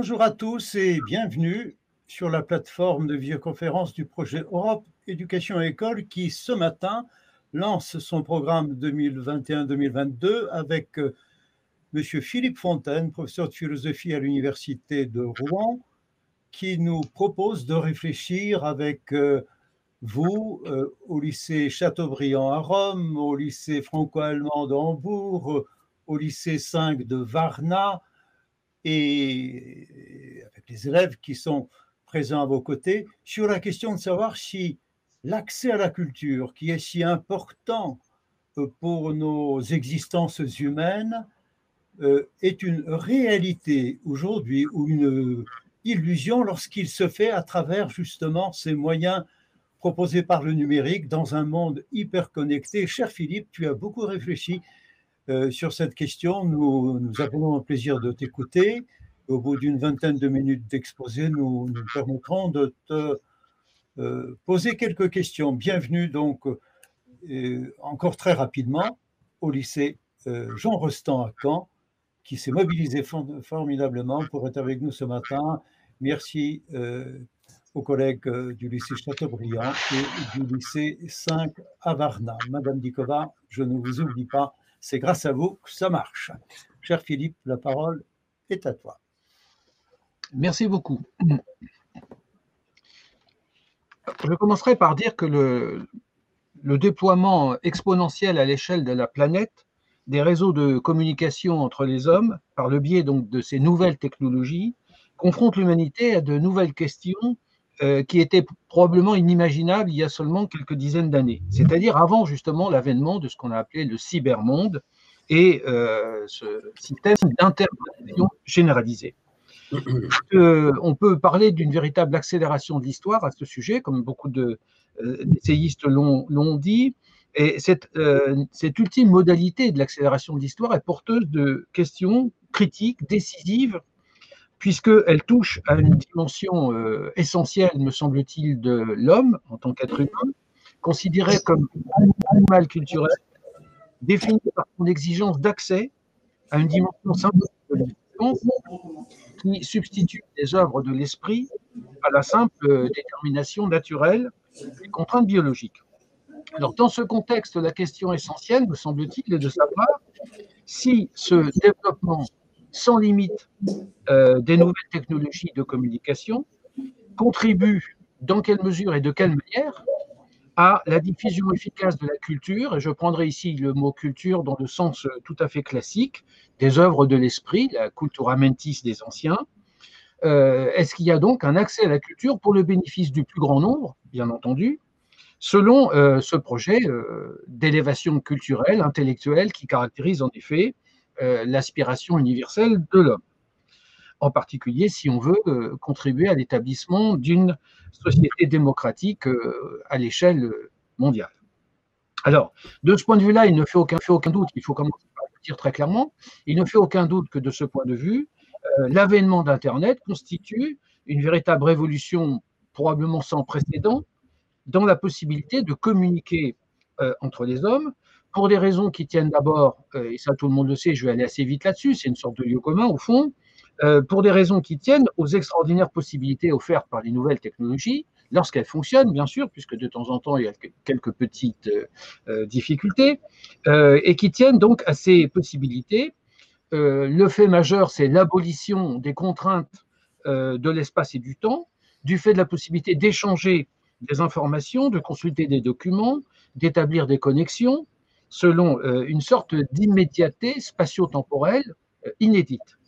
Bonjour à tous et bienvenue sur la plateforme de visioconférence du projet Europe Éducation et École qui ce matin lance son programme 2021-2022 avec euh, M. Philippe Fontaine, professeur de philosophie à l'Université de Rouen, qui nous propose de réfléchir avec euh, vous euh, au lycée Chateaubriand à Rome, au lycée franco-allemand d'Hambourg, au lycée 5 de Varna et avec les élèves qui sont présents à vos côtés sur la question de savoir si l'accès à la culture, qui est si important euh, pour nos existences humaines, euh, est une réalité aujourd'hui ou une illusion lorsqu'il se fait à travers justement ces moyens proposés par le numérique dans un monde hyper connecté. Cher Philippe, tu as beaucoup réfléchi euh, sur cette question. Nous, avons le plaisir de t'écouter. Au bout d'une vingtaine de minutes d'exposé, nous nous permettrons de te euh, poser quelques questions. Bienvenue donc euh, encore très rapidement au lycée Jean Rostand à Caen, qui s'est mobilisé formidablement pour être avec nous ce matin. Merci aux collègues du lycée Chateaubriand et du lycée 5 à Varna. Madame Dikova, je ne vous oublie pas c'est grâce à vous que ça marche. Cher Philippe, la parole est à toi. Merci beaucoup. Je commencerai par dire que le, déploiement exponentiel à l'échelle de la planète des réseaux de communication entre les hommes, par le biais donc de ces nouvelles technologies, confronte l'humanité à de nouvelles questions euh, qui étaient probablement inimaginables il y a seulement quelques dizaines d'années, c'est-à-dire avant justement l'avènement de ce qu'on a appelé le cybermonde et euh, ce système d'interprétation généralisée. Euh, on peut parler d'une véritable accélération de l'histoire à ce sujet, comme beaucoup d'essayistes l'ont dit. Et cette, cette, ultime modalité de l'accélération de l'histoire est porteuse de questions critiques, décisives, puisqu'elle touche à une dimension euh, essentielle, me semble-t-il, de l'homme en tant qu'être humain, considéré comme un animal culturel, défini par son exigence d'accès à une dimension symbolique de qui substitue les œuvres de l'esprit à la simple détermination naturelle des contraintes biologiques. Alors, dans ce contexte, la question essentielle, me semble-t-il, est de savoir si ce développement sans limite euh, des nouvelles technologies de communication contribuent dans quelle mesure et de quelle manière à la diffusion efficace de la culture, et je prendrai ici le mot culture dans le sens euh, tout à fait classique, des œuvres de l'esprit, la cultura mentis des anciens. Euh, est-ce qu'il y a donc un accès à la culture pour le bénéfice du plus grand nombre, bien entendu, selon ce projet d'élévation culturelle, intellectuelle, qui caractérise en effet l'aspiration universelle de l'homme. En particulier si on veut euh, contribuer à l'établissement d'une société démocratique euh, à l'échelle mondiale. Alors, de ce point de vue-là, il ne fait aucun, fait aucun doute, il faut commencer par le dire très clairement, il ne fait aucun doute que de ce point de vue, l'avènement d'Internet constitue une véritable révolution probablement sans précédent dans la possibilité de communiquer entre les hommes pour des raisons qui tiennent d'abord, euh, et ça tout le monde le sait, je vais aller assez vite là-dessus, c'est une sorte de lieu commun au fond, euh, pour des raisons qui tiennent aux extraordinaires possibilités offertes par les nouvelles technologies, lorsqu'elles fonctionnent, bien sûr, puisque de temps en temps, il y a quelques petites euh, difficultés, et qui tiennent donc à ces possibilités. le fait majeur, c'est l'abolition des contraintes de l'espace et du temps, du fait de la possibilité d'échanger des informations, de consulter des documents, d'établir des connexions, selon euh, une sorte d'immédiateté spatio-temporelle euh, inédite.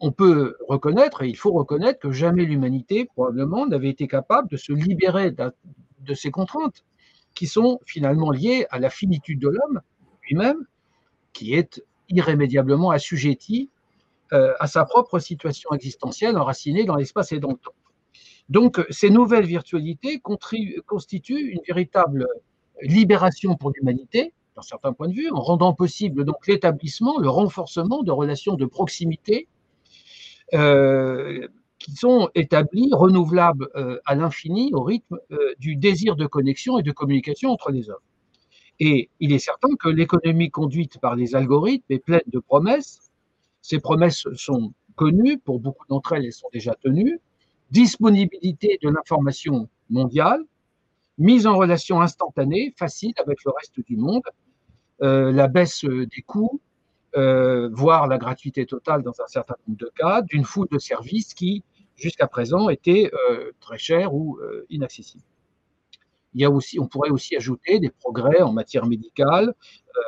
On peut reconnaître, et il faut reconnaître, que jamais l'humanité, probablement, n'avait été capable de se libérer de ces contraintes qui sont finalement liées à la finitude de l'homme lui-même, qui est irrémédiablement assujetti euh, à sa propre situation existentielle enracinée dans l'espace et dans le temps. Donc, ces nouvelles virtualités constituent une véritable libération pour l'humanité, d'un certain point de vue, en rendant possible donc l'établissement, le renforcement de relations de proximité euh, qui sont établies, renouvelables euh, à l'infini au rythme euh, du désir de connexion et de communication entre les hommes. Et il est certain que l'économie conduite par les algorithmes est pleine de promesses. Ces promesses sont connues, pour beaucoup d'entre elles, elles sont déjà tenues, disponibilité de l'information mondiale, mise en relation instantanée, facile avec le reste du monde, euh, la baisse des coûts, euh, voire la gratuité totale dans un certain nombre de cas, d'une foule de services qui, jusqu'à présent, étaient euh, très chers ou inaccessibles. Il y a aussi, on pourrait aussi ajouter des progrès en matière médicale,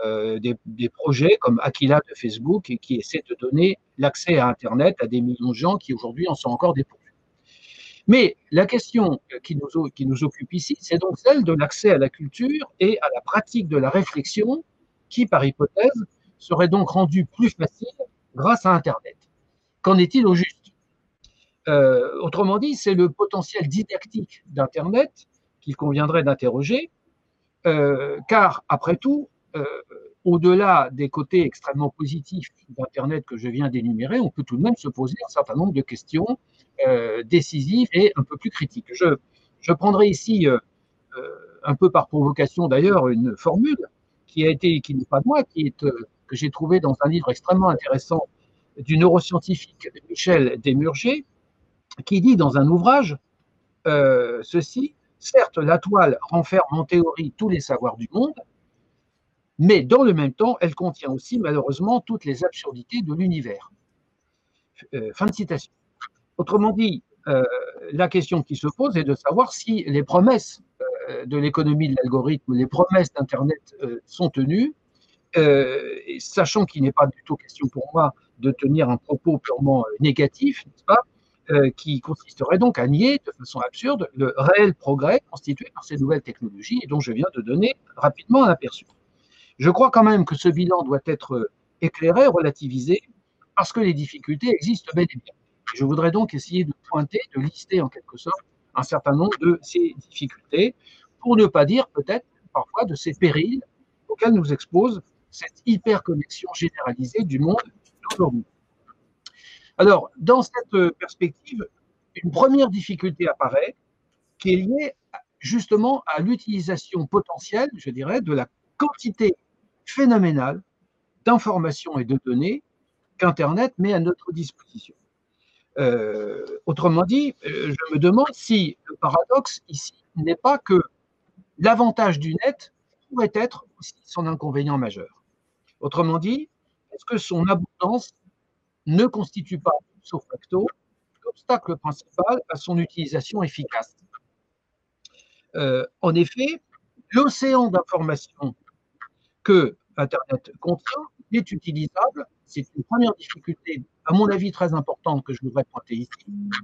des, des, projets comme Aquila de Facebook qui essaient de donner l'accès à Internet à des millions de gens qui aujourd'hui en sont encore dépourvus. Mais la question qui nous, occupe ici, c'est donc celle de l'accès à la culture et à la pratique de la réflexion qui, par hypothèse, serait donc rendue plus facile grâce à Internet. Qu'en est-il au juste? Euh, Autrement dit, c'est le potentiel didactique d'Internet qu'il conviendrait d'interroger, euh, car après tout, euh, au-delà des côtés extrêmement positifs d'Internet que je viens d'énumérer, on peut tout de même se poser un certain nombre de questions euh, décisives et un peu plus critiques. Je, prendrai ici, euh, euh, un peu par provocation d'ailleurs, une formule qui a été, qui n'est pas moi, qui est, que j'ai trouvé dans un livre extrêmement intéressant du neuroscientifique Michel Desmurger, qui dit dans un ouvrage ceci, certes, la toile renferme en théorie tous les savoirs du monde, mais dans le même temps, elle contient aussi malheureusement toutes les absurdités de l'univers. Fin de citation. Autrement dit, euh, la question qui se pose est de savoir si les promesses euh, de l'économie de l'algorithme, les promesses d'Internet sont tenues, sachant qu'il n'est pas du tout question pour moi de tenir un propos purement négatif, n'est-ce pas qui consisterait donc à nier de façon absurde le réel progrès constitué par ces nouvelles technologies et dont je viens de donner rapidement un aperçu. Je crois quand même que ce bilan doit être éclairé, relativisé, parce que les difficultés existent bel et bien. Je voudrais donc essayer de pointer, de lister en quelque sorte un certain nombre de ces difficultés, pour ne pas dire peut-être parfois de ces périls auxquels nous expose cette hyperconnexion généralisée du monde d'aujourd'hui. Alors, dans cette perspective, une première difficulté apparaît qui est liée justement à l'utilisation potentielle, je dirais, de la quantité phénoménal d'informations et de données qu'Internet met à notre disposition. Euh, autrement dit, euh, je me demande si le paradoxe ici n'est pas que l'avantage du net pourrait être aussi son inconvénient majeur. Autrement dit, est-ce que son abondance ne constitue pas, sauf facto, l'obstacle principal à son utilisation efficace? Euh, En effet, l'océan d'informations que Internet contient est utilisable. C'est une première difficulté, à mon avis, très importante que je voudrais pointer ici.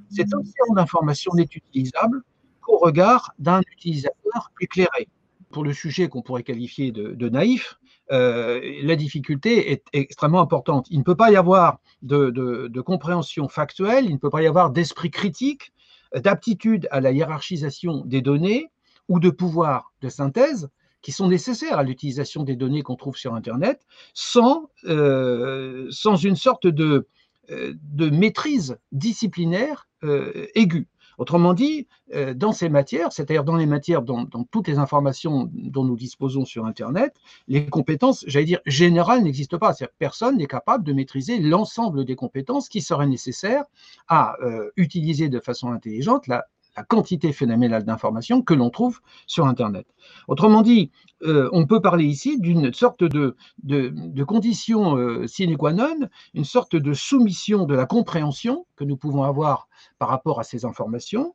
Cet océan d'informations n'est utilisable qu'au regard d'un utilisateur éclairé. Pour le sujet qu'on pourrait qualifier de, naïf, euh, la difficulté est extrêmement importante. Il ne peut pas y avoir de, compréhension factuelle, il ne peut pas y avoir d'esprit critique, d'aptitude à la hiérarchisation des données ou de pouvoir de synthèse qui sont nécessaires à l'utilisation des données qu'on trouve sur Internet, sans, euh, sans une sorte de, de maîtrise disciplinaire euh, aiguë. Autrement dit, dans ces matières, c'est-à-dire dans les matières, dans, dans, toutes les informations dont nous disposons sur Internet, les compétences, j'allais dire, générales n'existent pas. C'est-à-dire personne n'est capable de maîtriser l'ensemble des compétences qui seraient nécessaires à utiliser de façon intelligente la, la quantité phénoménale d'informations que l'on trouve sur Internet. Autrement dit, euh, on peut parler ici d'une sorte de, condition euh, sine qua non, une sorte de soumission de la compréhension que nous pouvons avoir par rapport à ces informations,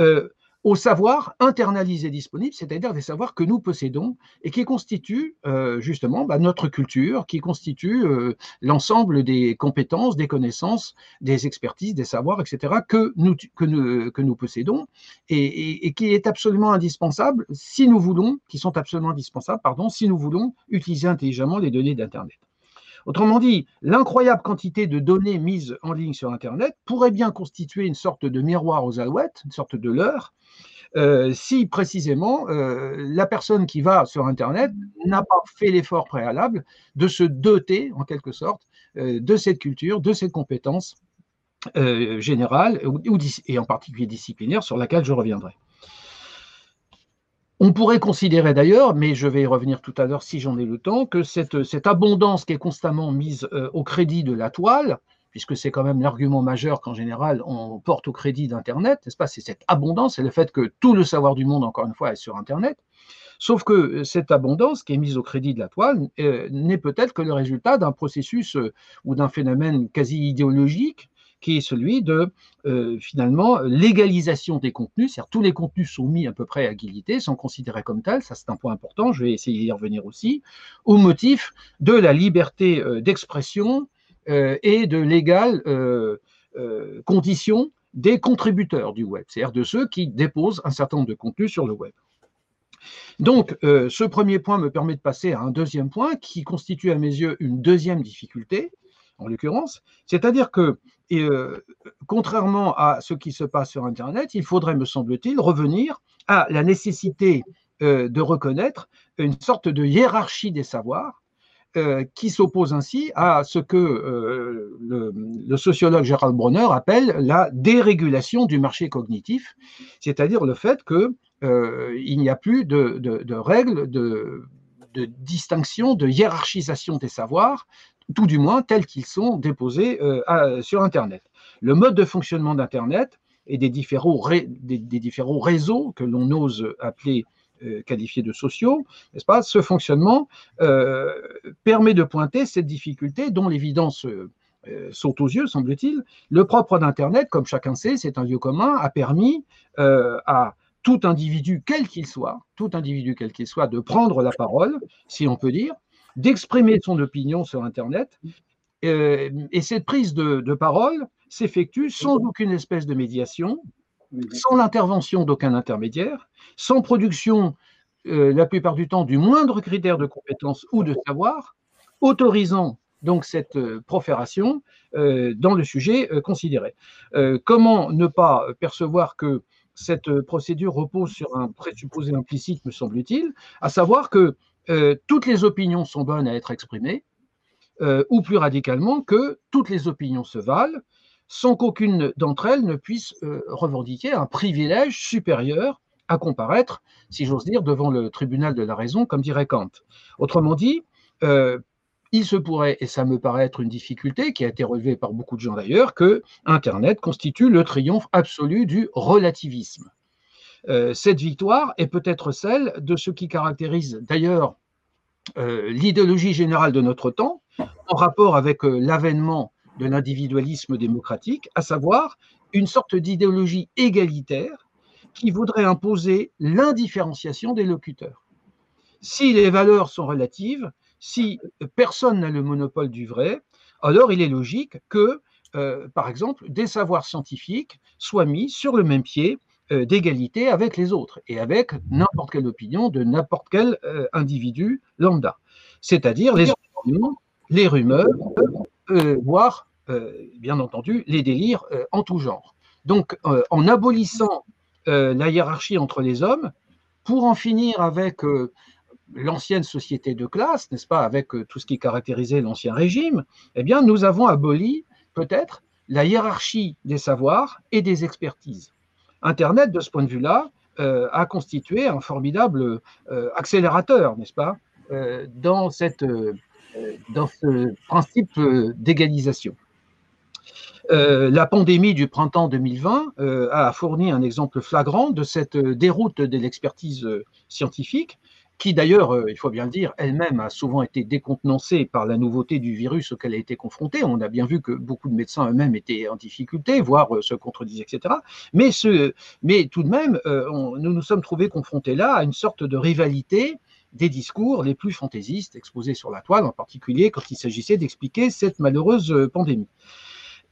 euh, au savoir internalisé disponible, c'est-à-dire des savoirs que nous possédons et qui constituent euh, justement bah, notre culture, qui constituent euh, l'ensemble des compétences, des connaissances, des expertises, des savoirs, etc., que nous, que nous, que nous possédons et, et, qui est absolument indispensable si nous voulons, qui sont absolument indispensables, pardon, si nous voulons utiliser intelligemment les données d'Internet. Autrement dit, l'incroyable quantité de données mises en ligne sur Internet pourrait bien constituer une sorte de miroir aux alouettes, une sorte de leurre, euh, si précisément euh, la personne qui va sur Internet n'a pas fait l'effort préalable de se doter, en quelque sorte, euh, de cette culture, de cette compétence générale et en particulier disciplinaire sur laquelle je reviendrai. On pourrait considérer d'ailleurs, mais je vais y revenir tout à l'heure si j'en ai le temps, que cette, abondance qui est constamment mise au crédit de la toile puisque c'est quand même l'argument majeur qu'en général on porte au crédit d'Internet, n'est-ce pas C'est cette abondance, c'est le fait que tout le savoir du monde, encore une fois, est sur Internet. Sauf que cette abondance qui est mise au crédit de la toile euh, n'est peut-être que le résultat d'un processus euh, ou d'un phénomène quasi idéologique qui est celui de euh, finalement légalisation des contenus, c'est-à-dire tous les contenus sont mis à peu près à égalité, sont considérés comme tels, ça c'est un point important, je vais essayer d'y revenir aussi, au motif de la liberté d'expression et de l'égale condition des contributeurs du web, c'est-à-dire de ceux qui déposent un certain nombre de contenus sur le web. Donc, euh, ce premier point me permet de passer à un deuxième point qui constitue à mes yeux une deuxième difficulté, en l'occurrence, c'est-à-dire que, euh, contrairement à ce qui se passe sur Internet, il faudrait, me semble-t-il, revenir à la nécessité euh, de reconnaître une sorte de hiérarchie des savoirs qui s'oppose ainsi à ce que le, sociologue Gérald Bronner appelle la dérégulation du marché cognitif, c'est-à-dire le fait que euh, n'y a plus de, règles de, distinction, de hiérarchisation des savoirs, tout du moins tels qu'ils sont déposés euh, sur Internet. Le mode de fonctionnement d'Internet et des différents, réseaux que l'on ose appeler euh, qualifiés de sociaux, n'est-ce pas? Ce fonctionnement permet de pointer cette difficulté dont l'évidence saute aux yeux, semble-t-il. Le propre d'Internet, comme chacun sait, c'est un lieu commun, a permis à tout individu, quel qu'il soit, tout individu quel qu'il soit, de prendre la parole, si on peut dire, d'exprimer son opinion sur Internet. Euh, et cette prise de, parole s'effectue sans aucune espèce de médiation, sans l'intervention d'aucun intermédiaire, sans production, euh, la plupart du temps, du moindre critère de compétence ou de savoir, autorisant donc cette euh, profération dans le sujet considéré. comment ne pas percevoir que cette procédure repose sur un présupposé implicite, me semble-t-il, à savoir que euh, toutes les opinions sont bonnes à être exprimées, euh, ou plus radicalement, que toutes les opinions se valent, sans qu'aucune d'entre elles ne puisse revendiquer un privilège supérieur à comparaître, si j'ose dire, devant le tribunal de la raison, comme dirait Kant. Autrement dit, il se pourrait, et ça me paraît être une difficulté qui a été relevée par beaucoup de gens d'ailleurs, que Internet constitue le triomphe absolu du relativisme. Euh, cette victoire est peut-être celle de ce qui caractérise d'ailleurs euh, l'idéologie générale de notre temps en rapport avec euh, l'avènement de l'individualisme démocratique, à savoir une sorte d'idéologie égalitaire qui voudrait imposer l'indifférenciation des locuteurs. Si les valeurs sont relatives, si personne n'a le monopole du vrai, alors il est logique que, par exemple, des savoirs scientifiques soient mis sur le même pied d'égalité avec les autres et avec n'importe quelle opinion de n'importe quel euh, individu lambda. C'est-à-dire les opinions, les rumeurs, voire, bien entendu, les délires en tout genre. Donc, en abolissant la hiérarchie entre les hommes, pour en finir avec l'ancienne société de classe, n'est-ce pas, avec euh, tout ce qui caractérisait l'ancien régime, eh bien, nous avons aboli peut-être la hiérarchie des savoirs et des expertises. Internet, de ce point de vue-là, euh, a constitué un formidable euh, accélérateur, n'est-ce pas, cette, dans ce principe d'égalisation. la pandémie du printemps 2020 a fourni un exemple flagrant de cette déroute de l'expertise scientifique qui d'ailleurs, euh, il faut bien le dire, elle-même a souvent été décontenancée par la nouveauté du virus auquel elle a été confrontée. On a bien vu que beaucoup de médecins eux-mêmes étaient en difficulté, voire euh, se contredisaient, etc. Mais, tout de même, euh, nous nous sommes trouvés confrontés là à une sorte de rivalité des discours les plus fantaisistes exposés sur la toile, en particulier quand il s'agissait d'expliquer cette malheureuse pandémie.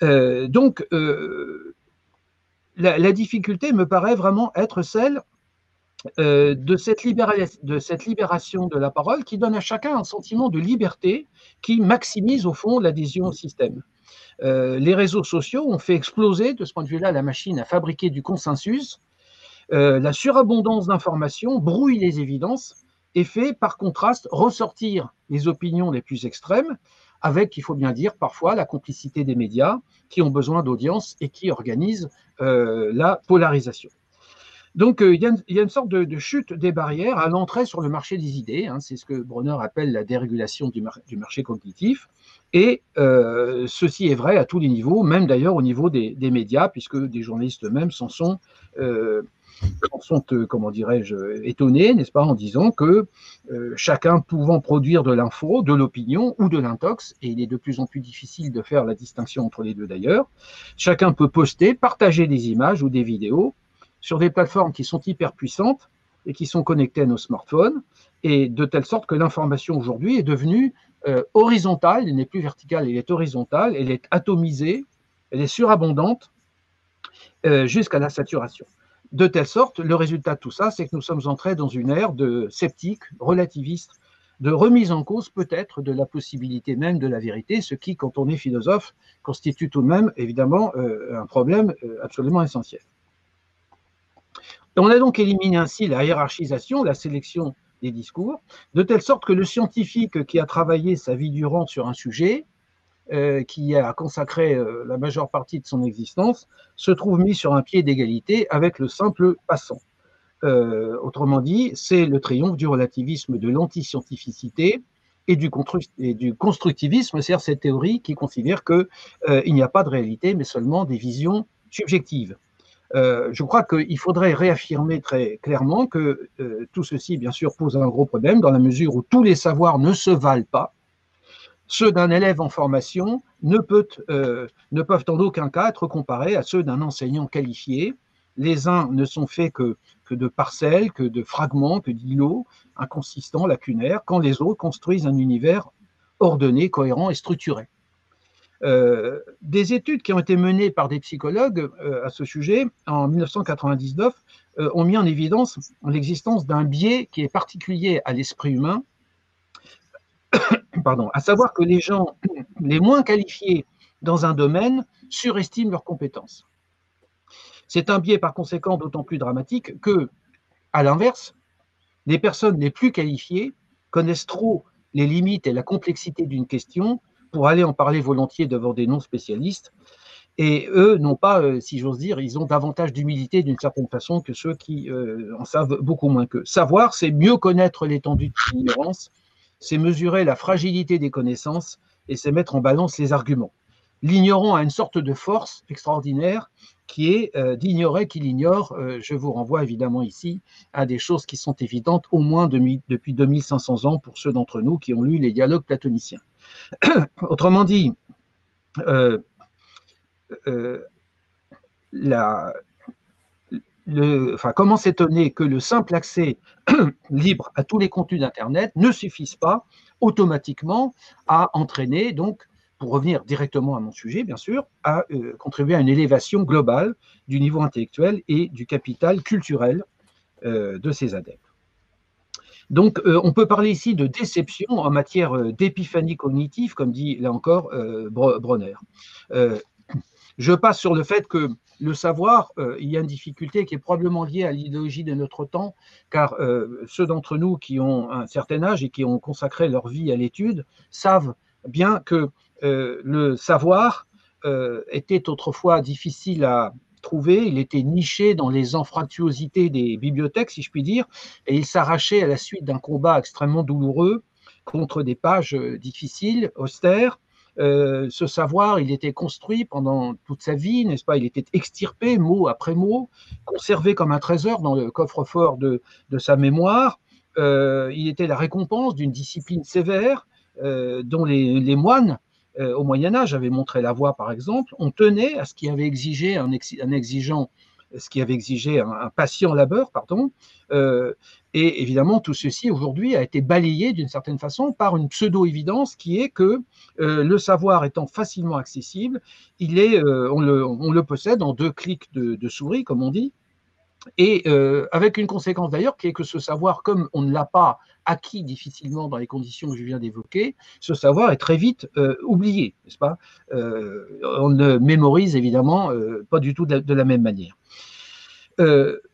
donc, la, difficulté me paraît vraiment être celle euh, de, cette libération de la parole qui donne à chacun un sentiment de liberté qui maximise au fond l'adhésion au système. Euh, les réseaux sociaux ont fait exploser, de ce point de vue-là, la machine à fabriquer du consensus. Euh, la surabondance d'informations brouille les évidences et fait, par contraste, ressortir les opinions les plus extrêmes, avec, il faut bien dire, parfois la complicité des médias qui ont besoin d'audience et qui organisent la polarisation. Donc, il, y a une, sorte de, chute des barrières à l'entrée sur le marché des idées. Hein. c'est ce que Bronner appelle la dérégulation du, marché cognitif. Et ceci est vrai à tous les niveaux, même d'ailleurs au niveau des, médias, puisque des journalistes eux-mêmes s'en sont euh, comment dirais-je, étonnés, n'est-ce pas, en disant que euh, chacun pouvant produire de l'info, de l'opinion ou de l'intox, et il est de plus en plus difficile de faire la distinction entre les deux d'ailleurs, chacun peut poster, partager des images ou des vidéos sur des plateformes qui sont hyper puissantes et qui sont connectées à nos smartphones, et de telle sorte que l'information aujourd'hui est devenue euh, horizontale, elle n'est plus verticale, elle est horizontale, elle est atomisée, elle est surabondante jusqu'à la saturation. De telle sorte, le résultat de tout ça, c'est que nous sommes entrés dans une ère de sceptique, relativiste, de remise en cause peut-être de la possibilité même de la vérité, ce qui, quand on est philosophe, constitue tout de même évidemment euh, un problème euh, absolument essentiel. On a donc éliminé ainsi la hiérarchisation, la sélection des discours, de telle sorte que le scientifique qui a travaillé sa vie durant sur un sujet euh, qui a consacré euh, la majeure partie de son existence, se trouve mis sur un pied d'égalité avec le simple passant. Euh, autrement dit, c'est le triomphe du relativisme de l'antiscientificité et du, et du constructivisme, c'est-à-dire cette théorie qui considère qu'il il n'y a pas de réalité, mais seulement des visions subjectives. Je crois qu'il faudrait réaffirmer très clairement que tout ceci, bien sûr, pose un gros problème dans la mesure où tous les savoirs ne se valent pas ceux d'un élève en formation ne, euh, ne, peuvent en aucun cas être comparés à ceux d'un enseignant qualifié. Les uns ne sont faits que, que de parcelles, que de fragments, que d'îlots inconsistants, lacunaires, quand les autres construisent un univers ordonné, cohérent et structuré. Euh, des études qui ont été menées par des psychologues euh, à ce sujet en 1999 ont mis en évidence l'existence d'un biais qui est particulier à l'esprit humain pardon, à savoir que les gens les moins qualifiés dans un domaine surestiment leurs compétences. C'est un biais par conséquent d'autant plus dramatique que, à l'inverse, les personnes les plus qualifiées connaissent trop les limites et la complexité d'une question pour aller en parler volontiers devant des non-spécialistes. Et eux n'ont pas, euh, si j'ose dire, ils ont davantage d'humilité d'une certaine façon que ceux qui euh, en savent beaucoup moins qu'eux. Savoir, c'est mieux connaître l'étendue de l'ignorance c'est mesurer la fragilité des connaissances et c'est mettre en balance les arguments. L'ignorant a une sorte de force extraordinaire qui est euh, d'ignorer qu'il ignore. Je vous renvoie évidemment ici à des choses qui sont évidentes au moins depuis 2500 ans pour ceux d'entre nous qui ont lu les dialogues platoniciens. Autrement dit, euh, enfin, comment s'étonner que le simple accès libre à tous les contenus d'Internet ne suffise pas automatiquement à entraîner, donc, pour revenir directement à mon sujet, bien sûr, à euh, contribuer à une élévation globale du niveau intellectuel et du capital culturel euh, de ses adeptes. Donc, euh, on peut parler ici de déception en matière d'épiphanie cognitive, comme dit là encore Bronner. je passe sur le fait que le savoir, euh, il y a une difficulté qui est probablement liée à l'idéologie de notre temps, car euh, ceux d'entre nous qui ont un certain âge et qui ont consacré leur vie à l'étude savent bien que euh, le savoir était autrefois difficile à il était niché dans les anfractuosités des bibliothèques, si je puis dire, et il s'arrachait à la suite d'un combat extrêmement douloureux contre des pages difficiles, austères, euh, ce savoir, il était construit pendant toute sa vie, n'est-ce pas? Il était extirpé mot après mot, conservé comme un trésor dans le coffre-fort de, sa mémoire. Euh, il était la récompense d'une discipline sévère euh, dont les, moines au Moyen Âge avaient montré la voie, par exemple. On tenait à ce qui avait exigé un, exigeant ce qui avait exigé un, patient labeur, pardon. Euh, et évidemment, tout ceci aujourd'hui a été balayé d'une certaine façon par une pseudo-évidence qui est que euh, le savoir étant facilement accessible, il est, euh, on, le, possède en deux clics de souris, comme on dit, et euh, avec une conséquence d'ailleurs qui est que ce savoir, comme on ne l'a pas acquis difficilement dans les conditions que je viens d'évoquer, ce savoir est très vite euh, oublié, n'est-ce pas? Euh, On ne mémorise évidemment pas du tout de la, même manière.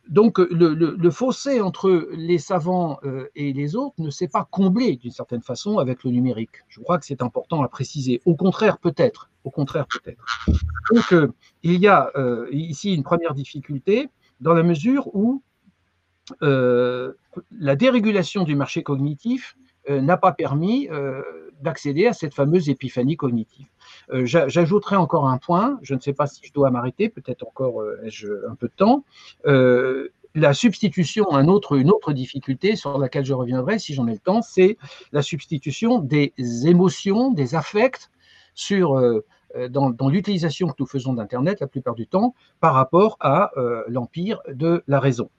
donc le, fossé entre les savants et les autres ne s'est pas comblé d'une certaine façon avec le numérique. Je crois que c'est important à préciser. Au contraire, peut-être. Au contraire, peut-être. Donc il y a ici une première difficulté dans la mesure où la dérégulation du marché cognitif n'a pas permis d'accéder à cette fameuse épiphanie cognitive. J'ajouterai encore un point, je ne sais pas si je dois m'arrêter, peut-être encore ai-je un peu de temps la substitution, une autre difficulté sur laquelle je reviendrai si j'en ai le temps, c'est la substitution des émotions, des affects sur, euh, euh, dans, l'utilisation que nous faisons d'Internet la plupart du temps par rapport à euh, l'empire de la raison.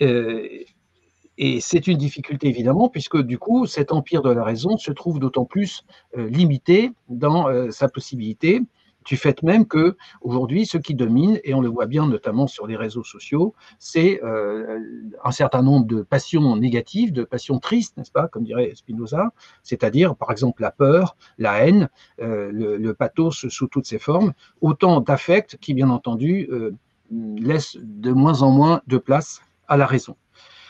et c'est une difficulté évidemment, puisque du coup, cet empire de la raison se trouve d'autant plus limité dans sa possibilité du fait même que aujourd'hui, ce qui domine, et on le voit bien notamment sur les réseaux sociaux, c'est euh, un certain nombre de passions négatives, de passions tristes, n'est-ce pas, comme dirait Spinoza, c'est-à-dire par exemple la peur, la haine, euh, le, pathos sous toutes ses formes, autant d'affects qui, bien entendu, euh, laissent de moins en moins de place à la raison.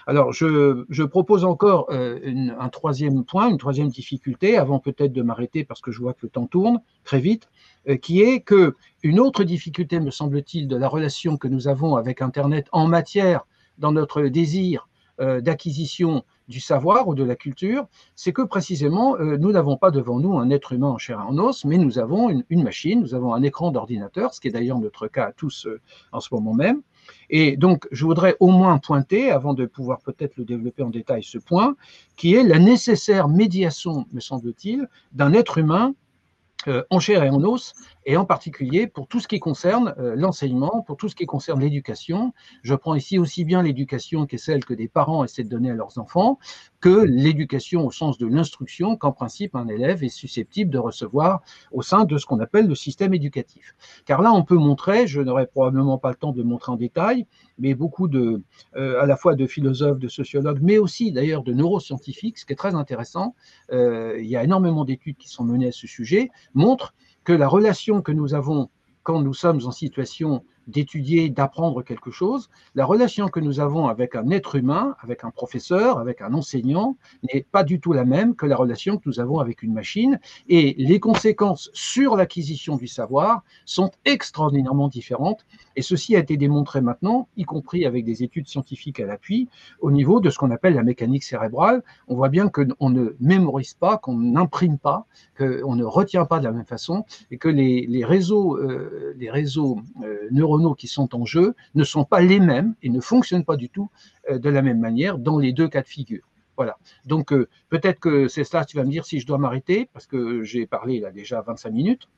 Alors, je, propose encore un troisième point, une troisième difficulté, avant peut-être de m'arrêter parce que je vois que le temps tourne très vite. Euh, qui est que une autre difficulté, me semble-t-il, de la relation que nous avons avec Internet en matière, dans notre désir euh, d'acquisition du savoir ou de la culture, c'est que précisément, euh, nous n'avons pas devant nous un être humain en chair et en os, mais nous avons une, machine, nous avons un écran d'ordinateur, ce qui est d'ailleurs notre cas à tous en ce moment même. Et donc, je voudrais au moins pointer, avant de pouvoir peut-être le développer en détail, ce point, qui est la nécessaire médiation, me semble-t-il, d'un être humain euh, en chair et en os, et en particulier pour tout ce qui concerne euh, l'enseignement, pour tout ce qui concerne l'éducation. Je prends ici aussi bien l'éducation qui est celle que des parents essaient de donner à leurs enfants, que l'éducation au sens de l'instruction qu'en principe un élève est susceptible de recevoir au sein de ce qu'on appelle le système éducatif. Car là, on peut montrer, je n'aurai probablement pas le temps de montrer en détail, mais beaucoup de, euh, à la fois de philosophes, de sociologues, mais aussi d'ailleurs de neuroscientifiques, ce qui est très intéressant. il y a énormément d'études qui sont menées à ce sujet montre que la relation que nous avons quand nous sommes en situation d'étudier, d'apprendre quelque chose, la relation que nous avons avec un être humain, avec un professeur, avec un enseignant, n'est pas du tout la même que la relation que nous avons avec une machine. Et les conséquences sur l'acquisition du savoir sont extraordinairement différentes. Et ceci a été démontré maintenant, y compris avec des études scientifiques à l'appui, au niveau de ce qu'on appelle la mécanique cérébrale. On voit bien qu'on ne mémorise pas, qu'on n'imprime pas, qu'on ne retient pas de la même façon, et que les, réseaux, euh, les réseaux euh, qui sont en jeu ne sont pas les mêmes et ne fonctionnent pas du tout euh, de la même manière dans les deux cas de figure. Voilà. Donc euh, peut-être que c'est ça, tu vas me dire si je dois m'arrêter, parce que j'ai parlé là déjà 25 minutes.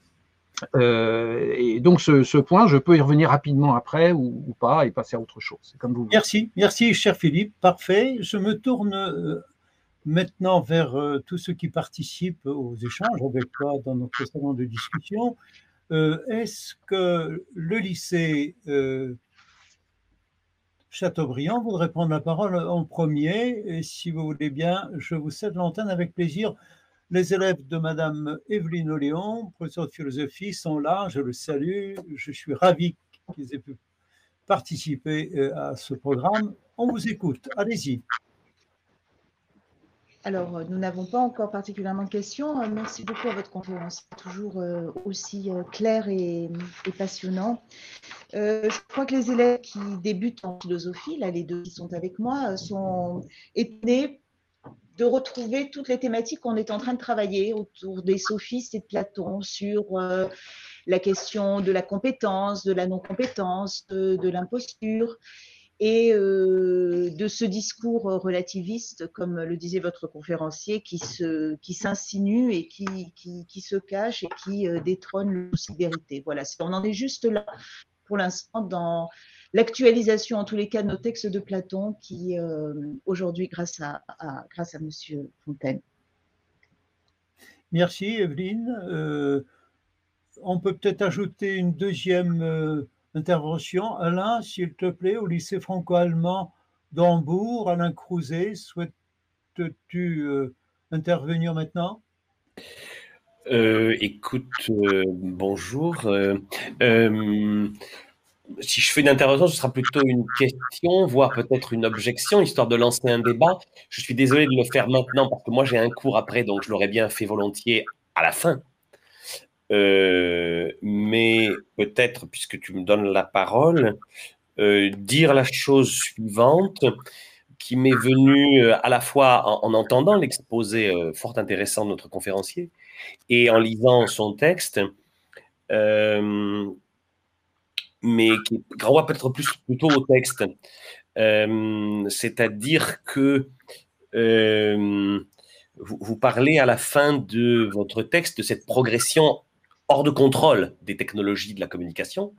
Euh, et donc ce, point, je peux y revenir rapidement après ou, pas et passer à autre chose. comme vous merci, merci cher Philippe, parfait. Je me tourne maintenant vers tous ceux qui participent aux échanges avec toi dans notre salon de discussion. Euh, est-ce que le lycée euh, Chateaubriand voudrait prendre la parole en premier? Et si vous voulez bien, je vous cède l'antenne avec plaisir. Les élèves de Madame Evelyne Oléon, professeur de philosophie, sont là. Je le salue. Je suis ravi qu'ils aient pu participer euh, à ce programme. On vous écoute. Allez-y. Alors, euh, nous n'avons pas encore particulièrement de questions. Euh, merci beaucoup à votre conférence, toujours aussi clair et, passionnant. je crois que les élèves qui débutent en philosophie, là, les deux qui sont avec moi, sont étonnés de retrouver toutes les thématiques qu'on est en train de travailler autour des sophistes et de Platon sur la question de la compétence, de la non-compétence, de l'imposture et euh, de ce discours relativiste, comme le disait votre conférencier, qui se, qui s'insinue et qui, qui, se cache et qui euh, détrône le vérité. Voilà, on en est juste là pour l'instant dans l'actualisation, en tous les cas, de nos textes de Platon, qui euh, aujourd'hui, grâce à, grâce à Monsieur Fontaine. Merci, Evelyne. on peut peut-être ajouter une deuxième intervention. Alain, s'il te plaît, au lycée franco-allemand d'Hambourg, Alain Crouzet, souhaites-tu euh, intervenir maintenant? Euh, Écoute, euh, bonjour. Si je fais une intervention, ce sera plutôt une question, voire peut-être une objection, histoire de lancer un débat. Je suis désolé de le faire maintenant parce que moi j'ai un cours après, donc je l'aurais bien fait volontiers à la fin. Euh, mais peut-être, puisque tu me donnes la parole, dire la chose suivante qui m'est venue à la fois en entendant l'exposé fort intéressant de notre conférencier et en lisant son texte, mais qui renvoie peut-être plus plutôt au texte. Euh, c'est-à-dire que euh, vous, parlez à la fin de votre texte de cette progression hors de contrôle des technologies de la communication.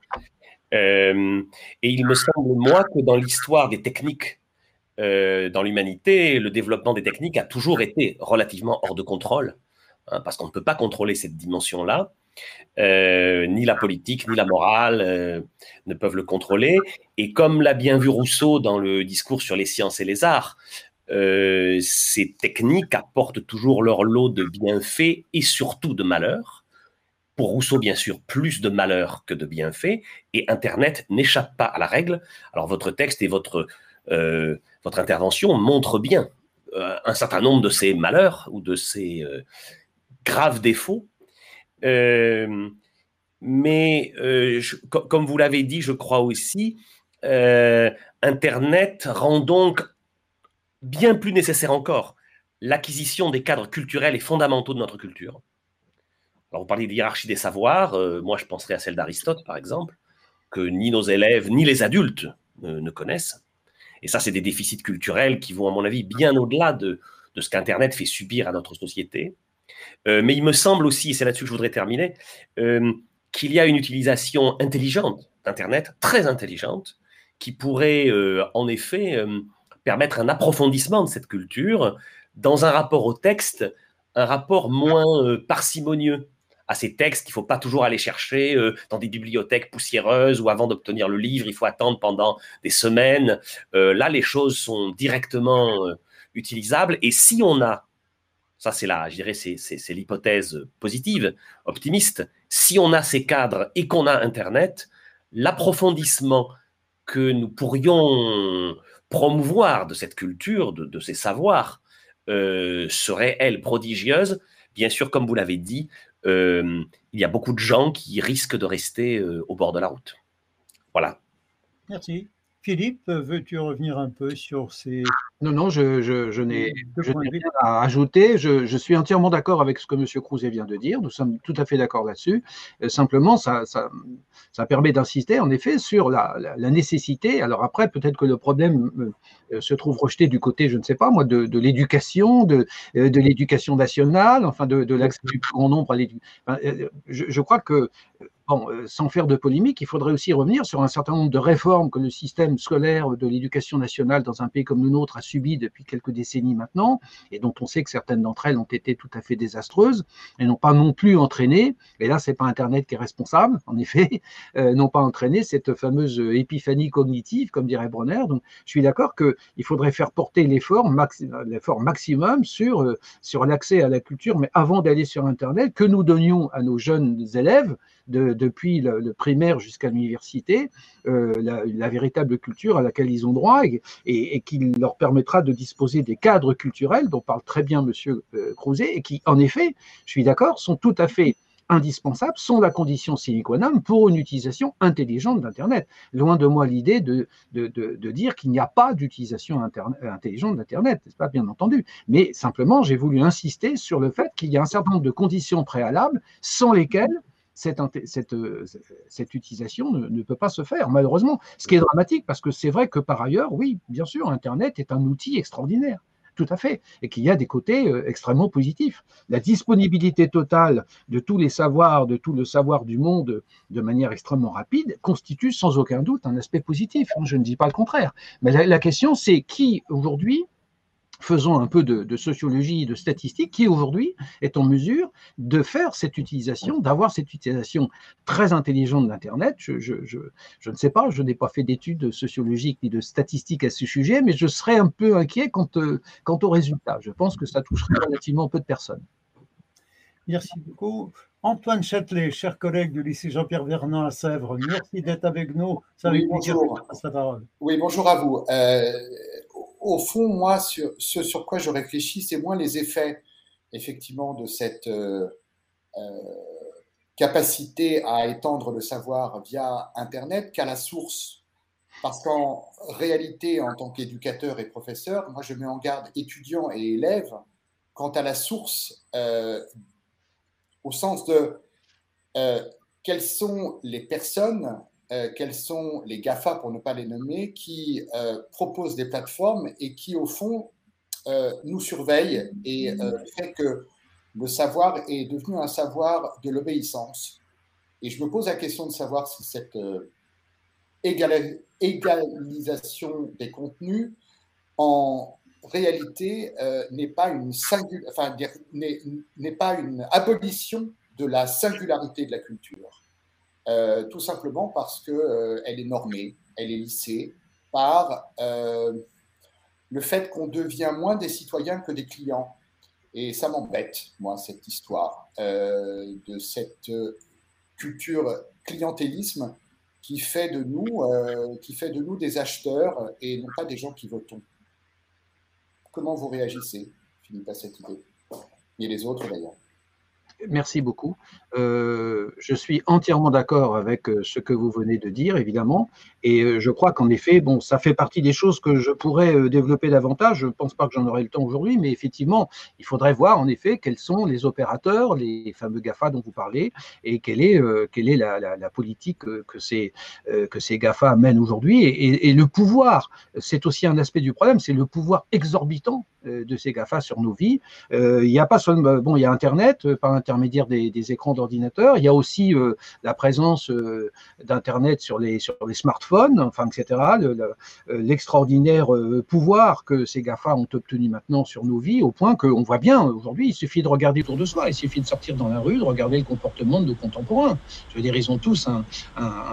Euh, et il me semble, moi, que dans l'histoire des techniques dans l'humanité, le développement des techniques a toujours été relativement hors de contrôle, hein, parce qu'on ne peut pas contrôler cette dimension-là. Euh, ni la politique, ni la morale euh, ne peuvent le contrôler. Et comme l'a bien vu Rousseau dans le discours sur les sciences et les arts, euh, ces techniques apportent toujours leur lot de bienfaits et surtout de malheurs. Pour Rousseau, bien sûr, plus de malheurs que de bienfaits, et Internet n'échappe pas à la règle. Alors votre texte et votre, votre intervention montrent bien un certain nombre de ces malheurs ou de ces graves défauts mais euh, comme vous l'avez dit, je crois aussi, euh, Internet rend donc bien plus nécessaire encore l'acquisition des cadres culturels et fondamentaux de notre culture. Alors, vous parlez de hiérarchie des savoirs. moi, je penserais à celle d'Aristote, par exemple, que ni nos élèves ni les adultes ne, connaissent. Et ça, c'est des déficits culturels qui vont, à mon avis, bien au-delà de, de ce qu'Internet fait subir à notre société. Euh, mais il me semble aussi, et c'est là-dessus que je voudrais terminer, euh, qu'il y a une utilisation intelligente d'Internet, très intelligente, qui pourrait euh, en effet permettre un approfondissement de cette culture dans un rapport au texte, un rapport moins parcimonieux à ces textes qu'il ne faut pas toujours aller chercher dans des bibliothèques poussiéreuses ou avant d'obtenir le livre, il faut attendre pendant des semaines. là, les choses sont directement utilisables. Et si on a ça, c'est là, je dirais, c'est l'hypothèse positive, optimiste. Si on a ces cadres et qu'on a Internet, l'approfondissement que nous pourrions promouvoir de cette culture, de, ces savoirs, euh, serait, elle, prodigieuse. Bien sûr, comme vous l'avez dit, euh, il y a beaucoup de gens qui risquent de rester euh, au bord de la route. Voilà. Merci. Philippe, veux-tu revenir un peu sur ces... Non, non, je, je, n'ai rien à ajouter. Je, suis entièrement d'accord avec ce que M. Crouzet vient de dire. Nous sommes tout à fait d'accord là-dessus. Euh, simplement, ça, ça, ça permet d'insister, en effet, sur la, la, nécessité. Alors après, peut-être que le problème euh, se trouve rejeté du côté, je ne sais pas moi, de, de l'éducation, de, euh, de l'éducation nationale, enfin de, de l'accès du plus grand nombre à l'éducation. je, je crois que Bon, euh, sans faire de polémique, il faudrait aussi revenir sur un certain nombre de réformes que le système scolaire de l'éducation nationale dans un pays comme le nôtre a subi depuis quelques décennies maintenant, et dont on sait que certaines d'entre elles ont été tout à fait désastreuses, et n'ont pas non plus entraîné, et là c'est pas Internet qui est responsable, en effet, euh, n'ont pas entraîné cette fameuse épiphanie cognitive, comme dirait Bronner. Donc je suis d'accord qu'il faudrait faire porter l'effort maximum sur, euh, sur l'accès à la culture, mais avant d'aller sur Internet, que nous donnions à nos jeunes élèves de, depuis le, primaire jusqu'à l'université, euh, la, véritable culture à laquelle ils ont droit et, qui leur permettra de disposer des cadres culturels dont parle très bien M. Euh, Crouzet et qui, en effet, je suis d'accord, sont tout à fait indispensables, sont la condition sine qua non pour une utilisation intelligente d'Internet. Loin de moi l'idée de, de, dire qu'il n'y a pas d'utilisation intelligente d'Internet, n'est-ce pas bien entendu. Mais simplement, j'ai voulu insister sur le fait qu'il y a un certain nombre de conditions préalables sans lesquelles cette, euh, cette, utilisation ne, peut pas se faire, malheureusement. Ce qui est dramatique, parce que c'est vrai que par ailleurs, oui, bien sûr, Internet est un outil extraordinaire. Tout à fait. Et qu'il y a des côtés euh, extrêmement positifs. La disponibilité totale de tous les savoirs, de tout le savoir du monde de manière extrêmement rapide, constitue sans aucun doute un aspect positif. Je ne dis pas le contraire. Mais la question, c'est qui aujourd'hui faisons un peu de, sociologie, de statistique, qui aujourd'hui est en mesure de faire cette utilisation, d'avoir cette utilisation très intelligente d'Internet. Je, je, ne sais pas, je n'ai pas fait d'études sociologiques ni de statistiques à ce sujet, mais je serais un peu inquiet quant, euh, quant aux résultats. Je pense que ça toucherait relativement peu de personnes. Merci beaucoup. Antoine Châtelet, cher collègue du lycée Jean-Pierre Vernant à Sèvres, merci d'être avec nous. oui, bonjour. Oui, bonjour à vous. Euh, au fond, moi, sur, ce sur quoi je réfléchis, c'est moins les effets, effectivement, de cette euh, euh, capacité à étendre le savoir via Internet qu'à la source. parce qu'en réalité, en tant qu'éducateur et professeur, moi je mets en garde étudiants et élèves quant à la source, euh, au sens de quelles sont les personnes, euh, quels sont les GAFA pour ne pas les nommer, qui proposent des plateformes et qui au fond nous surveillent et fait que le savoir est devenu un savoir de l'obéissance. Et je me pose la question de savoir si cette égalisation des contenus en réalité euh, n'est pas une abolition de la singularité de la culture. Euh, tout simplement parce qu'elle euh, est normée, elle est lissée par le fait qu'on devient moins des citoyens que des clients. Et ça m'embête, moi, cette histoire de cette culture clientélisme qui fait de nous, euh, qui fait de nous des acheteurs et non pas des gens qui votons. Comment vous réagissez, Philippe, à cette idée? Et les autres d'ailleurs. Merci beaucoup. Euh, je suis entièrement d'accord avec euh, ce que vous venez de dire, évidemment, et euh, je crois qu'en effet, bon, ça fait partie des choses que je pourrais développer davantage. Je ne pense pas que j'en aurai le temps aujourd'hui, mais effectivement, il faudrait voir en effet quels sont les opérateurs, les fameux GAFA dont vous parlez, et quelle est, quelle est la, politique que ces, que ces GAFA mènent aujourd'hui. Et, le pouvoir, c'est aussi un aspect du problème, c'est le pouvoir exorbitant de ces GAFA sur nos vies. Il n'y a pas seulement, bon, il y a Internet par intermédiaire des, écrans d'ordinateur. Il y a aussi euh, la présence euh, d'Internet sur les, sur les smartphones, enfin, etc. Euh, l'extraordinaire pouvoir que ces GAFA ont obtenu maintenant sur nos vies, au point qu'on voit bien aujourd'hui, il suffit de regarder autour de soi, il suffit de sortir dans la rue, de regarder le comportement de nos contemporains. Je veux dire, ils ont tous un,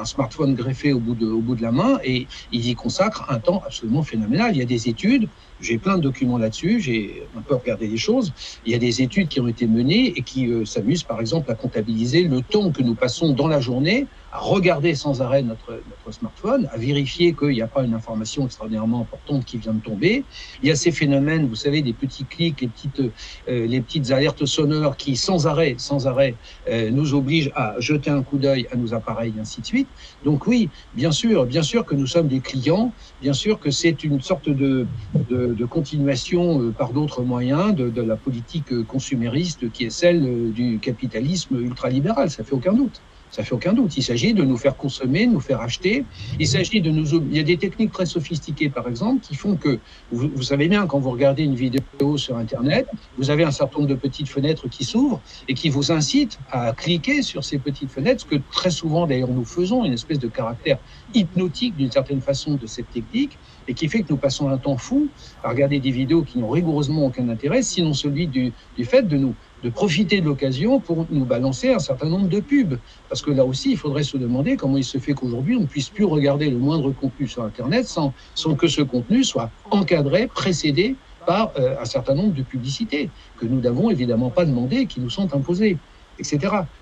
smartphone greffé au bout, de, au bout de la main et ils y consacrent un temps absolument phénoménal. Il y a des études j'ai plein de documents là-dessus, j'ai un peu regardé les choses. Il y a des études qui ont été menées et qui s'amusent par exemple à comptabiliser le temps que nous passons dans la journée à regarder sans arrêt notre, notre smartphone, à vérifier qu'il n'y a pas une information extraordinairement importante qui vient de tomber. Il y a ces phénomènes, vous savez, des petits clics, les petites, euh, les petites alertes sonores qui, sans arrêt, sans arrêt, euh, nous obligent à jeter un coup d'œil à nos appareils, ainsi de suite. Donc oui, bien sûr, bien sûr que nous sommes des clients, bien sûr que c'est une sorte de, de, de continuation euh, par d'autres moyens de, de, la politique consumériste qui est celle du capitalisme ultralibéral, ça fait aucun doute. Ça fait aucun doute. Il s'agit de nous faire consommer, de nous faire acheter. Il s'agit de nous. Il y a des techniques très sophistiquées, par exemple, qui font que vous, vous, savez bien quand vous regardez une vidéo sur Internet, vous avez un certain nombre de petites fenêtres qui s'ouvrent et qui vous incitent à cliquer sur ces petites fenêtres, ce que très souvent d'ailleurs nous faisons, une espèce de caractère hypnotique d'une certaine façon de cette technique et qui fait que nous passons un temps fou à regarder des vidéos qui n'ont rigoureusement aucun intérêt, sinon celui du, du fait de nous de profiter de l'occasion pour nous balancer un certain nombre de pubs. Parce que là aussi, il faudrait se demander comment il se fait qu'aujourd'hui, on ne puisse plus regarder le moindre contenu sur Internet sans, que ce contenu soit encadré, précédé par euh, un certain nombre de publicités que nous n'avons évidemment pas demandé, qui nous sont imposées, etc.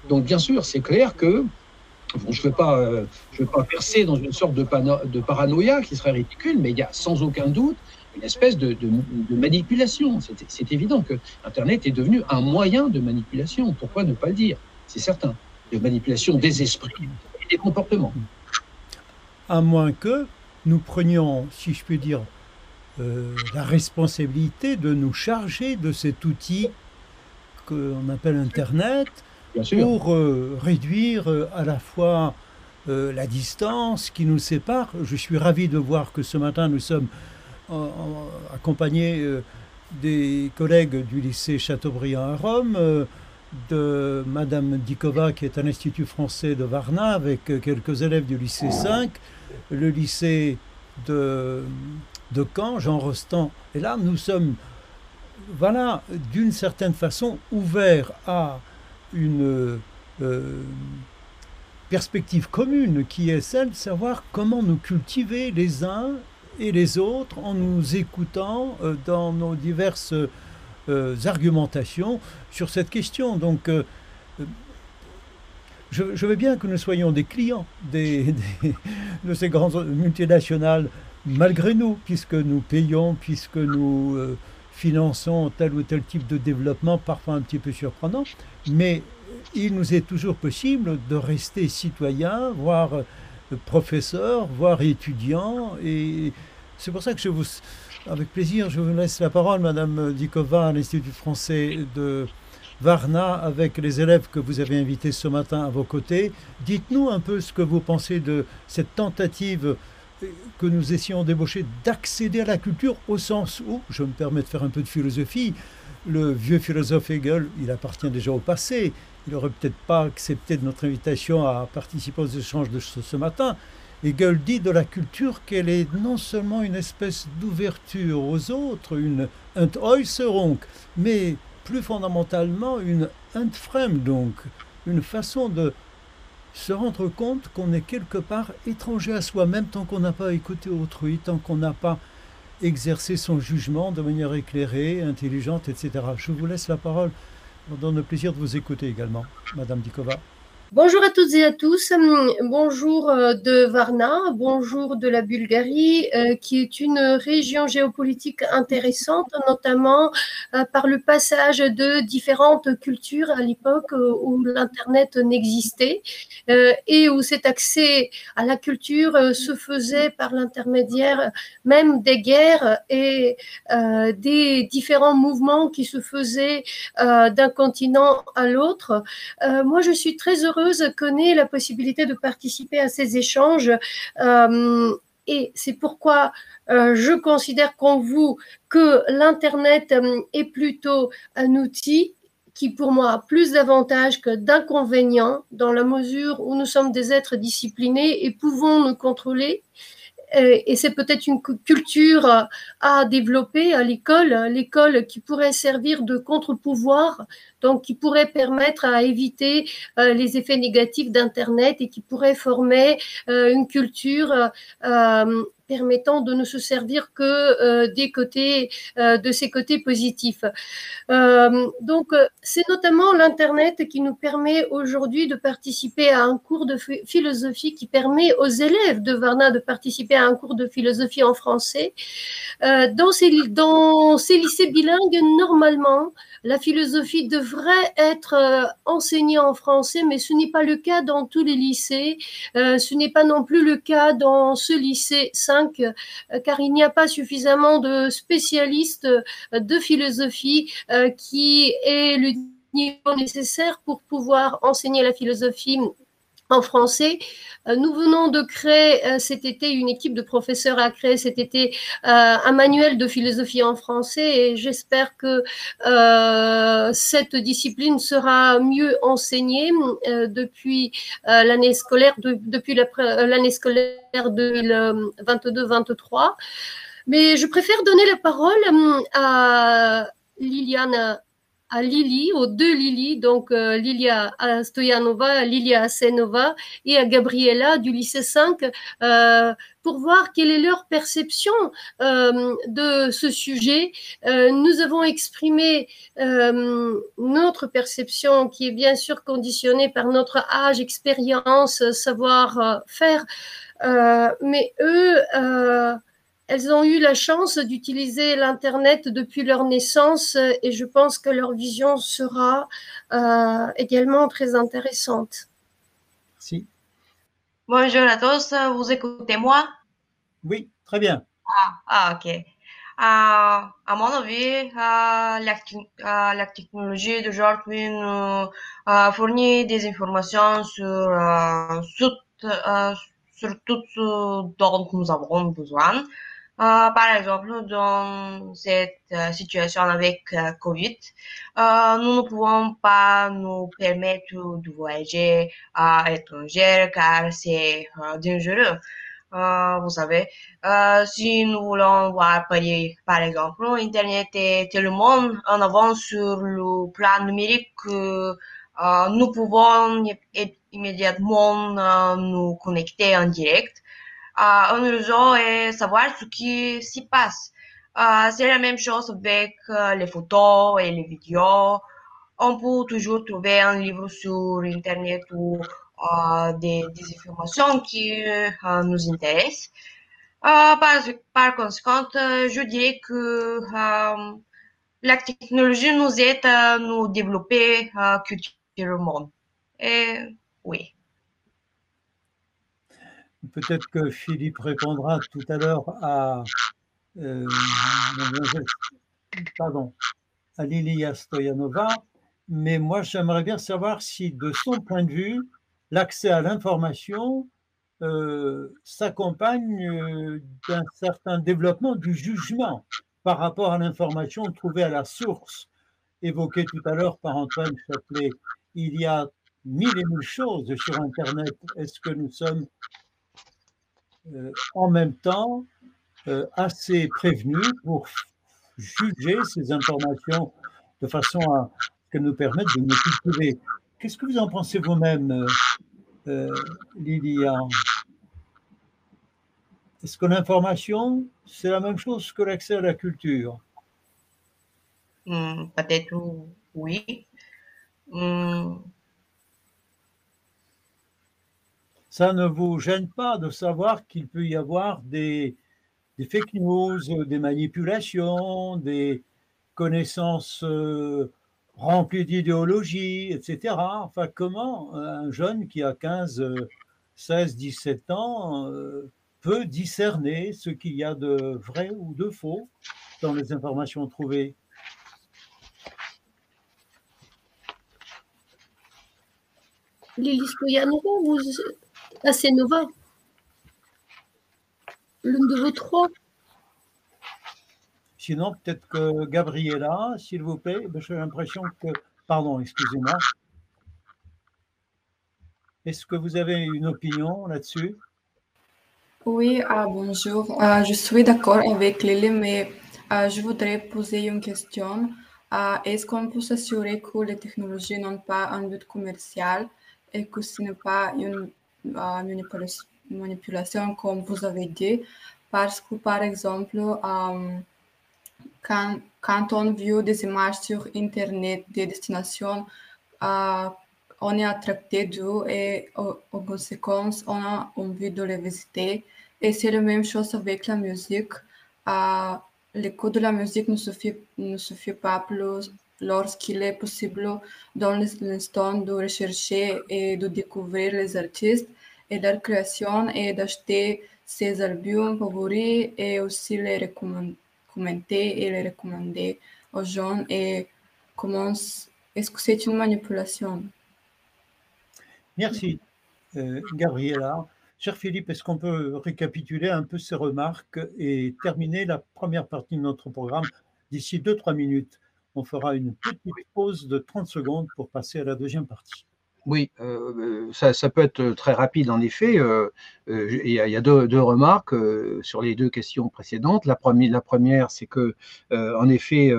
Donc bien sûr, c'est clair que je ne veux, pas, euh, veux pas percer dans une sorte de, de paranoïa qui serait ridicule, mais il y a sans aucun doute une espèce de, manipulation. C'est évident que Internet est devenu un moyen de manipulation. Pourquoi ne pas le dire? C'est certain. De manipulation des esprits et des comportements. À moins que nous prenions, si je puis dire, euh, la responsabilité de nous charger de cet outil qu'on appelle Internet pour euh, réduire euh, à la fois la distance qui nous sépare. Je suis ravi de voir que ce matin nous sommes accompagné euh, des collègues du lycée Chateaubriand à Rome, euh, de Madame Dikova qui est à l'Institut français de Varna avec euh, quelques élèves du lycée 5, le lycée de, de Caen, Jean Rostand. Et là, nous sommes, voilà, d'une certaine façon, ouverts à une perspective commune qui est celle de savoir comment nous cultiver les uns et les autres en nous écoutant euh, dans nos diverses euh, argumentations sur cette question. Donc, euh, je, veux bien que nous soyons des clients de ces grandes multinationales, malgré nous, puisque nous payons, puisque nous finançons tel ou tel type de développement, parfois un petit peu surprenant, mais il nous est toujours possible de rester citoyens, voire professeurs, voire étudiants. Et c'est pour ça que je vous, avec plaisir, je vous laisse la parole, Madame Dikova, à l'Institut français de Varna, avec les élèves que vous avez invités ce matin à vos côtés. Dites-nous un peu ce que vous pensez de cette tentative que nous essayons d'ébaucher d'accéder à la culture au sens où, je me permets de faire un peu de philosophie, le vieux philosophe Hegel, il appartient déjà au passé. Il n'aurait peut-être pas accepté de notre invitation à participer aux échanges de ce, matin. Hegel dit de la culture qu'elle est non seulement une espèce d'ouverture aux autres, une Entäußerung, mais plus fondamentalement une donc une façon de se rendre compte qu'on est quelque part étranger à soi-même tant qu'on n'a pas écouté autrui, tant qu'on n'a pas exercé son jugement de manière éclairée, intelligente, etc. Je vous laisse la parole. Donne le plaisir de vous écouter également, Madame Dikova. Bonjour à toutes et à tous. Bonjour euh, de Varna, bonjour de la Bulgarie, euh, qui est une région géopolitique intéressante, notamment euh, par le passage de différentes cultures à l'époque où l'Internet n'existait et où cet accès à la culture se faisait par l'intermédiaire même des guerres et des différents mouvements qui se faisaient d'un continent à l'autre. Moi, je suis très heureuse connaît la possibilité de participer à ces échanges. Euh, et c'est pourquoi euh, je considère qu'en vous que l'Internet euh, est plutôt un outil qui pour moi a plus d'avantages que d'inconvénients dans la mesure où nous sommes des êtres disciplinés et pouvons nous contrôler et c'est peut-être une culture à développer à l'école, l'école qui pourrait servir de contre-pouvoir, donc qui pourrait permettre à éviter euh, les effets négatifs d'Internet et qui pourrait former euh, une culture euh, permettant de ne se servir que euh, des côtés, euh, de ces côtés positifs. Euh, donc, c'est notamment l'Internet qui nous permet aujourd'hui de participer à un cours de philosophie qui permet aux élèves de Varna de participer à un cours de philosophie en français. dans, ces, dans ces lycées bilingues, normalement, la philosophie devrait être enseignée en français, mais ce n'est pas le cas dans tous les lycées. Ce n'est pas non plus le cas dans ce lycée 5, euh, car il n'y a pas suffisamment de spécialistes de philosophie qui aient le niveau nécessaire pour pouvoir enseigner la philosophie en français. Euh, nous venons de créer euh, cet été, une équipe de professeurs a créé cet été euh, un manuel de philosophie en français et j'espère que cette discipline sera mieux enseignée depuis l'année scolaire, depuis l'année scolaire 2022-23. Mais je préfère donner la parole à Liliane à Lily, aux deux Lily, donc euh, Lilia Stoyanova, Lilia Asenova et à Gabriela du lycée 5, euh, pour voir quelle est leur perception euh, de ce sujet. nous avons exprimé notre perception qui est bien sûr conditionnée par notre âge, expérience, savoir-faire, mais eux elles ont eu la chance d'utiliser l'Internet depuis leur naissance et je pense que leur vision sera euh, également très intéressante. Merci. Bonjour à tous, vous écoutez moi? Oui, très bien. Ah, ah ok. Euh, à mon avis, euh, la, technologie d'aujourd'hui nous fournit des informations sur, sur, sur tout ce dont nous avons besoin. Euh, par exemple, dans cette euh, situation avec euh, Covid, nous ne pouvons pas nous permettre de voyager à l'étranger car c'est dangereux. vous savez, si nous voulons voir Paris, par exemple, Internet est tellement en avance sur le plan numérique que nous pouvons immédiatement nous connecter en direct un réseau et savoir ce qui s'y passe. c'est la même chose avec les photos et les vidéos. On peut toujours trouver un livre sur Internet ou des, informations qui nous intéressent. par, conséquent, je dirais que la technologie nous aide à nous développer culturellement. Et oui. Peut-être que Philippe répondra tout à l'heure à, euh, pardon, à Lilia Stoyanova, mais moi j'aimerais bien savoir si de son point de vue, l'accès à l'information euh, s'accompagne euh, d'un certain développement du jugement par rapport à l'information trouvée à la source, évoquée tout à l'heure par Antoine Châtelet. Il y a mille et mille choses sur Internet. Est-ce que nous sommes en même temps assez prévenus pour juger ces informations de façon à qu'elles nous permettent de nous cultiver Qu'est-ce que vous en pensez vous-même, Lilia est-ce que l'information, c'est la même chose que l'accès à la culture? Hmm, Peut-être oui. Hmm. Ça ne vous gêne pas de savoir qu'il peut y avoir des, fake news, des manipulations, des connaissances euh, remplies d'idéologie, etc. Enfin, comment un jeune qui a 15, 16, 17 ans euh, peut discerner ce qu'il y a de vrai ou de faux dans les informations trouvées? Assez nova. L'une de vos trois. Sinon, peut-être que Gabriela, s'il vous plaît, j'ai l'impression que. Pardon, excusez-moi. Est-ce que vous avez une opinion là-dessus? Oui, ah, bonjour. Ah, je suis d'accord avec Lily, mais ah, je voudrais poser une question. Est-ce qu'on peut s'assurer que les technologies n'ont pas un but commercial et que ce n'est pas une manipulation comme vous avez dit? Parce que, par exemple, quand, quand, on vit des images sur Internet des destinations, on est attrapé d'eux et en conséquence, on a envie de les visiter. Et c'est la même chose avec la musique. Euh, L'écoute de la musique ne fait pas plus lorsqu'il est possible dans l'instant de rechercher et de découvrir les artistes et leur création et d'acheter ses albums favoris et aussi les commenter et les recommander aux gens. Est-ce que c'est une manipulation? Merci, euh, Gabriela. Cher Philippe, est-ce qu'on peut récapituler un peu ces remarques et terminer la première partie de notre programme d'ici 2-3 minutes? On fera une petite pause de 30 secondes pour passer à la deuxième partie. Oui, euh, ça, peut être très rapide en effet. Euh, il y a, deux, remarques sur les deux questions précédentes. La première, la première c'est que, en effet,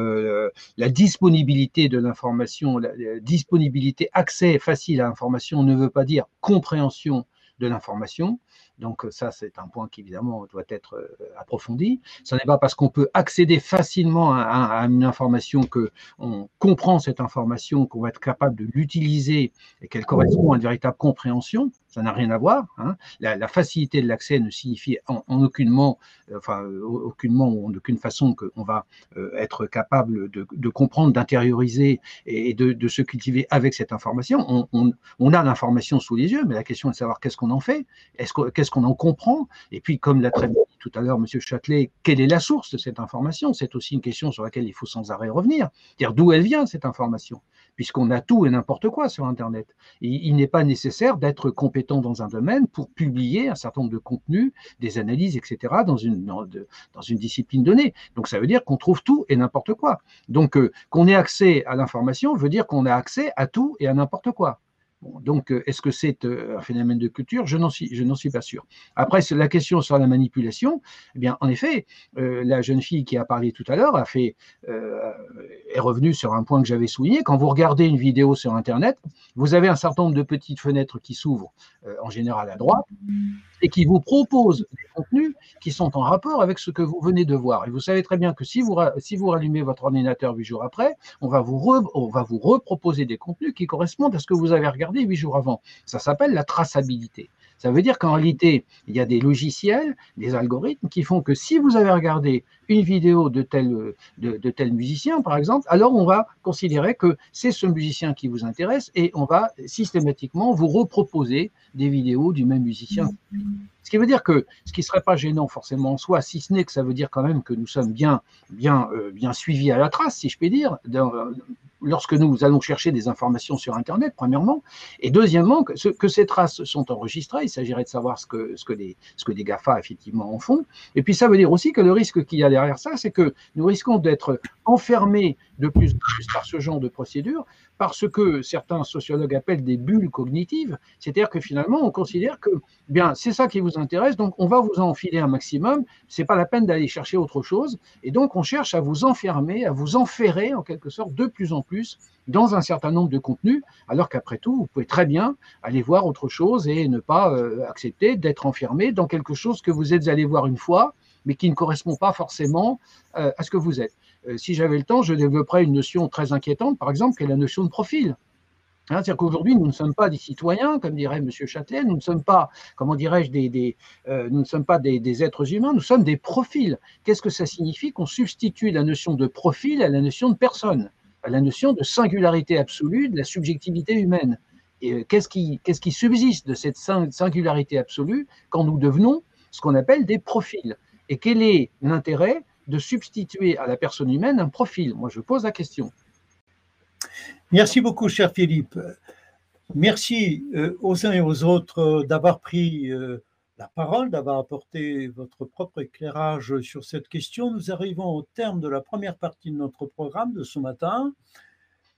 la disponibilité de l'information, la, disponibilité, accès facile à l'information ne veut pas dire compréhension de l'information. Donc euh, ça, c'est un point qui évidemment doit être euh, approfondi. Ce n'est pas parce qu'on peut accéder facilement à, une information que on comprend cette information, qu'on va être capable de l'utiliser et qu'elle correspond à une véritable compréhension. Ça n'a rien à voir. Hein. La, facilité de l'accès ne signifie en, aucunement, euh, enfin aucunement ou en aucune façon qu'on va être capable de, comprendre, d'intérioriser et, de, se cultiver avec cette information. On, a l'information sous les yeux, mais la question est de savoir qu'est-ce qu'on en fait. Est-ce qu'est-ce qu'on en comprend? Et puis, comme l'a très tout à l'heure M. Châtelet, quelle est la source de cette information? C'est aussi une question sur laquelle il faut sans arrêt revenir. Dire d'où elle vient, cette information? Puisqu'on a tout et n'importe quoi sur Internet. Et il n'est pas nécessaire d'être compétent dans un domaine pour publier un certain nombre de contenus, des analyses, etc., dans une, dans, une discipline donnée. Donc ça veut dire qu'on trouve tout et n'importe quoi. Donc euh, qu'on ait accès à l'information veut dire qu'on a accès à tout et à n'importe quoi donc, euh, est-ce que c'est euh, un phénomène de culture? Je n'en suis, pas sûr. Après, la question sur la manipulation, eh bien, en effet, euh, la jeune fille qui a parlé tout à l'heure a fait, est revenue sur un point que j'avais souligné. Quand vous regardez une vidéo sur Internet, vous avez un certain nombre de petites fenêtres qui s'ouvrent, en général à droite, et qui vous proposent des contenus qui sont en rapport avec ce que vous venez de voir. Et vous savez très bien que si vous, rallumez votre ordinateur huit jours après, on va vous reproposer des contenus qui correspondent à ce que vous avez regardé huit jours avant. Ça s'appelle la traçabilité. Ça veut dire qu'en réalité, il y a des logiciels, des algorithmes qui font que si vous avez regardé une vidéo de tel, de, tel musicien, par exemple, alors on va considérer que c'est ce musicien qui vous intéresse et on va systématiquement vous reproposer des vidéos du même musicien. Ce qui veut dire que ce qui ne serait pas gênant forcément en soi, si ce n'est que ça veut dire quand même que nous sommes bien, bien, euh, bien suivis à la trace, si je puis dire, lorsque nous allons chercher des informations sur Internet, premièrement, et deuxièmement, que, ces traces sont enregistrées, il s'agirait de savoir ce que, ce, que les, ce que les GAFA effectivement en font, et puis ça veut dire aussi que le risque qu'il y a derrière ça, c'est que nous risquons d'être enfermés de plus en plus par ce genre de procédure, parce que certains sociologues appellent des bulles cognitives, c'est-à-dire que finalement, on considère que bien c'est ça qui vous intéresse, donc on va vous en enfiler un maximum, c'est pas la peine d'aller chercher autre chose, et donc on cherche à vous enfermer, à vous enferrer en quelque sorte de plus en plus dans un certain nombre de contenus, alors qu'après tout, vous pouvez très bien aller voir autre chose et ne pas euh, accepter d'être enfermé dans quelque chose que vous êtes allé voir une fois, mais qui ne correspond pas forcément euh, à ce que vous êtes. Euh, si j'avais le temps, je développerais une notion très inquiétante, par exemple, qui est la notion de profil? Hein, c'est-à-dire qu'aujourd'hui, nous ne sommes pas des citoyens, comme dirait M. Châtelet, nous ne sommes pas, comment dirais-je, des, euh, nous ne sommes pas des, êtres humains, nous sommes des profils. Qu'est-ce que ça signifie qu'on substitue la notion de profil à la notion de personne, à la notion de singularité absolue de la subjectivité humaine? Et qui, qu'est-ce qui subsiste de cette singularité absolue quand nous devenons ce qu'on appelle des profils? Et quel est l'intérêt de substituer à la personne humaine un profil? Moi, je pose la question. Merci beaucoup, cher Philippe. Merci euh, aux uns et aux autres euh, d'avoir pris euh, la parole, d'avoir apporté votre propre éclairage sur cette question. Nous arrivons au terme de la première partie de notre programme de ce matin.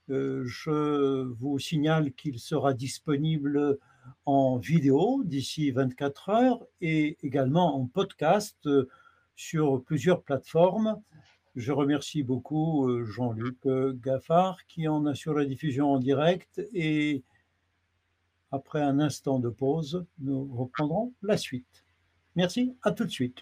je vous signale qu'il sera disponible en vidéo d'ici 24 heures et également en podcast sur plusieurs plateformes. Je remercie beaucoup euh, Jean-Luc euh, Gaffard qui en assure la diffusion en direct et après un instant de pause, nous reprendrons la suite. Merci, à tout de suite.